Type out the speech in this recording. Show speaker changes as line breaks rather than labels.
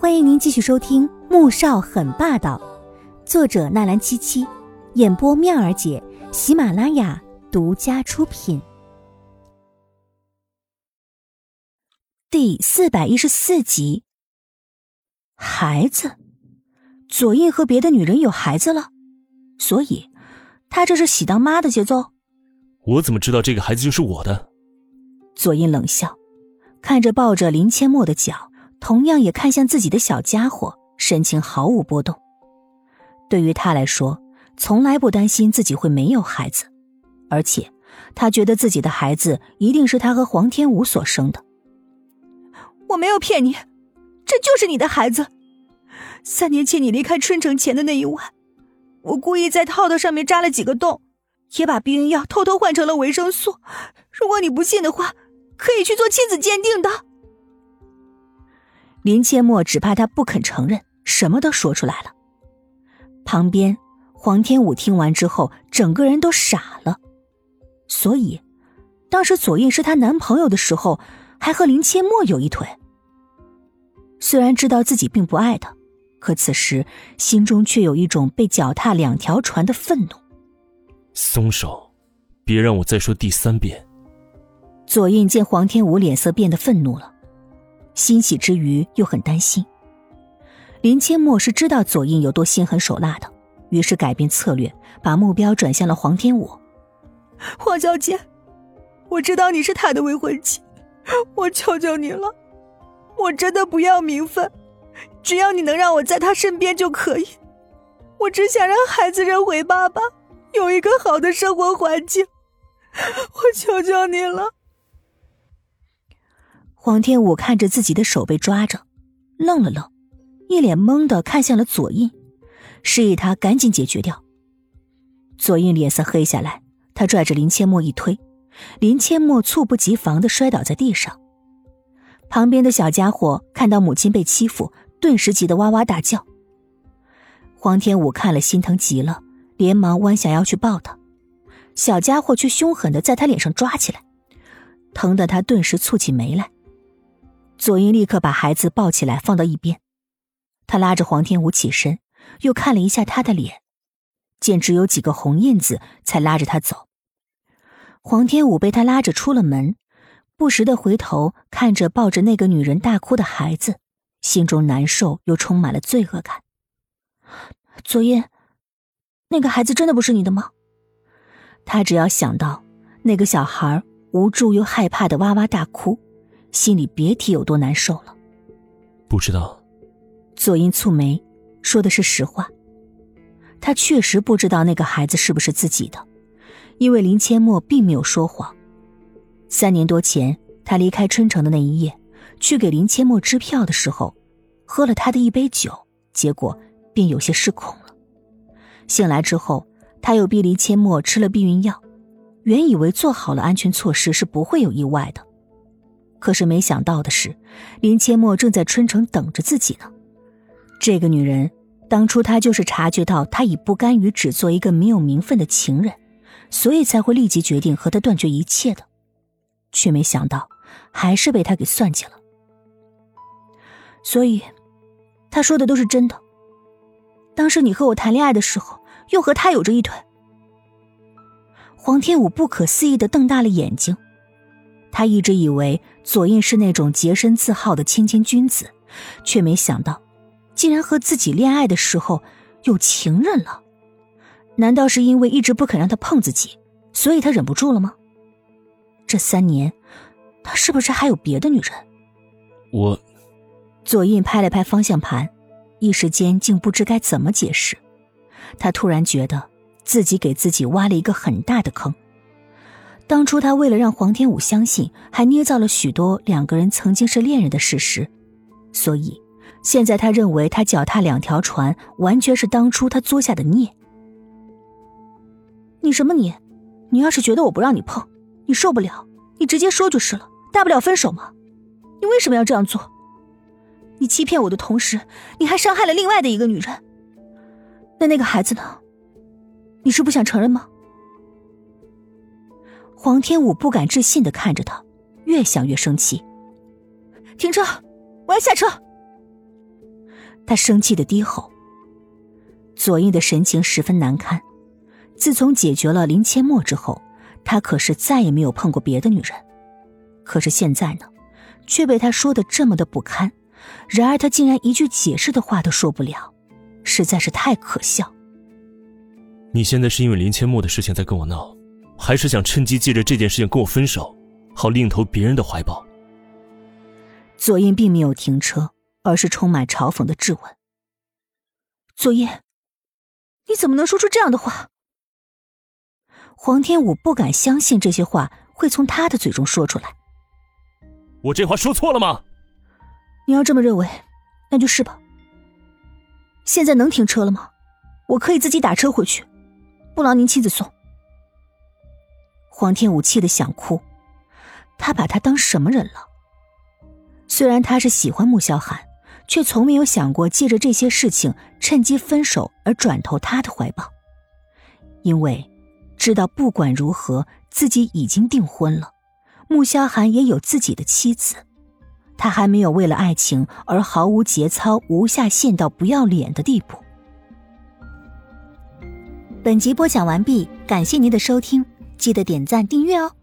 欢迎您继续收听《穆少很霸道》，作者纳兰七七，演播妙儿姐，喜马拉雅独家出品。第四百一十四集，孩子，左印和别的女人有孩子了，所以他这是喜当妈的节奏。
我怎么知道这个孩子就是我的？
左印冷笑，看着抱着林千陌的脚。同样也看向自己的小家伙，神情毫无波动。对于他来说，从来不担心自己会没有孩子，而且他觉得自己的孩子一定是他和黄天武所生的。我没有骗你，这就是你的孩子。三年前你离开春城前的那一晚，我故意在套套上面扎了几个洞，也把避孕药偷偷换成了维生素。如果你不信的话，可以去做亲子鉴定的。林切莫只怕他不肯承认，什么都说出来了。旁边，黄天武听完之后，整个人都傻了。所以，当时左印是她男朋友的时候，还和林切莫有一腿。虽然知道自己并不爱他，可此时心中却有一种被脚踏两条船的愤怒。
松手，别让我再说第三遍。
左印见黄天武脸色变得愤怒了。欣喜之余又很担心，林千陌是知道左印有多心狠手辣的，于是改变策略，把目标转向了黄天武。黄小姐，我知道你是他的未婚妻，我求求你了，我真的不要名分，只要你能让我在他身边就可以。我只想让孩子认回爸爸，有一个好的生活环境，我求求你了。黄天武看着自己的手被抓着，愣了愣，一脸懵的看向了左印，示意他赶紧解决掉。左印脸色黑下来，他拽着林千陌一推，林千陌猝不及防的摔倒在地上。旁边的小家伙看到母亲被欺负，顿时急得哇哇大叫。黄天武看了心疼极了，连忙弯下腰去抱他，小家伙却凶狠的在他脸上抓起来，疼得他顿时蹙起眉来。左英立刻把孩子抱起来放到一边，他拉着黄天武起身，又看了一下他的脸，见只有几个红印子，才拉着他走。黄天武被他拉着出了门，不时的回头看着抱着那个女人大哭的孩子，心中难受又充满了罪恶感。左英，那个孩子真的不是你的吗？他只要想到那个小孩无助又害怕的哇哇大哭。心里别提有多难受了。
不知道，
左英蹙眉，说的是实话。他确实不知道那个孩子是不是自己的，因为林千陌并没有说谎。三年多前，他离开春城的那一夜，去给林千陌支票的时候，喝了他的一杯酒，结果便有些失控了。醒来之后，他又逼林千陌吃了避孕药，原以为做好了安全措施是不会有意外的。可是没想到的是，林千陌正在春城等着自己呢。这个女人，当初她就是察觉到他已不甘于只做一个没有名分的情人，所以才会立即决定和他断绝一切的，却没想到还是被他给算计了。所以，他说的都是真的。当时你和我谈恋爱的时候，又和他有着一腿。黄天武不可思议的瞪大了眼睛。他一直以为左印是那种洁身自好的谦谦君子，却没想到，竟然和自己恋爱的时候有情人了。难道是因为一直不肯让他碰自己，所以他忍不住了吗？这三年，他是不是还有别的女人？
我，
左印拍了拍方向盘，一时间竟不知该怎么解释。他突然觉得自己给自己挖了一个很大的坑。当初他为了让黄天武相信，还捏造了许多两个人曾经是恋人的事实，所以现在他认为他脚踏两条船，完全是当初他作下的孽。你什么你？你要是觉得我不让你碰，你受不了，你直接说就是了，大不了分手嘛。你为什么要这样做？你欺骗我的同时，你还伤害了另外的一个女人。那那个孩子呢？你是不想承认吗？黄天武不敢置信的看着他，越想越生气。停车！我要下车。他生气的低吼。左印的神情十分难堪。自从解决了林千墨之后，他可是再也没有碰过别的女人。可是现在呢，却被他说的这么的不堪。然而他竟然一句解释的话都说不了，实在是太可笑。
你现在是因为林千墨的事情在跟我闹，还是想趁机借着这件事情跟我分手，好另投别人的怀抱？
左燕并没有停车，而是充满嘲讽的质问：“左燕，你怎么能说出这样的话？”黄天武不敢相信这些话会从他的嘴中说出来。
我这话说错了吗？
你要这么认为，那就是吧。现在能停车了吗？我可以自己打车回去，不劳您亲自送。黄天武气得想哭，他把他当什么人了？虽然他是喜欢穆萧寒，却从没有想过借着这些事情趁机分手而转投他的怀抱，因为知道不管如何，自己已经订婚了，穆萧寒也有自己的妻子。他还没有为了爱情而毫无节操、无下限到不要脸的地步。本集播讲完毕，感谢您的收听，记得点赞订阅哦。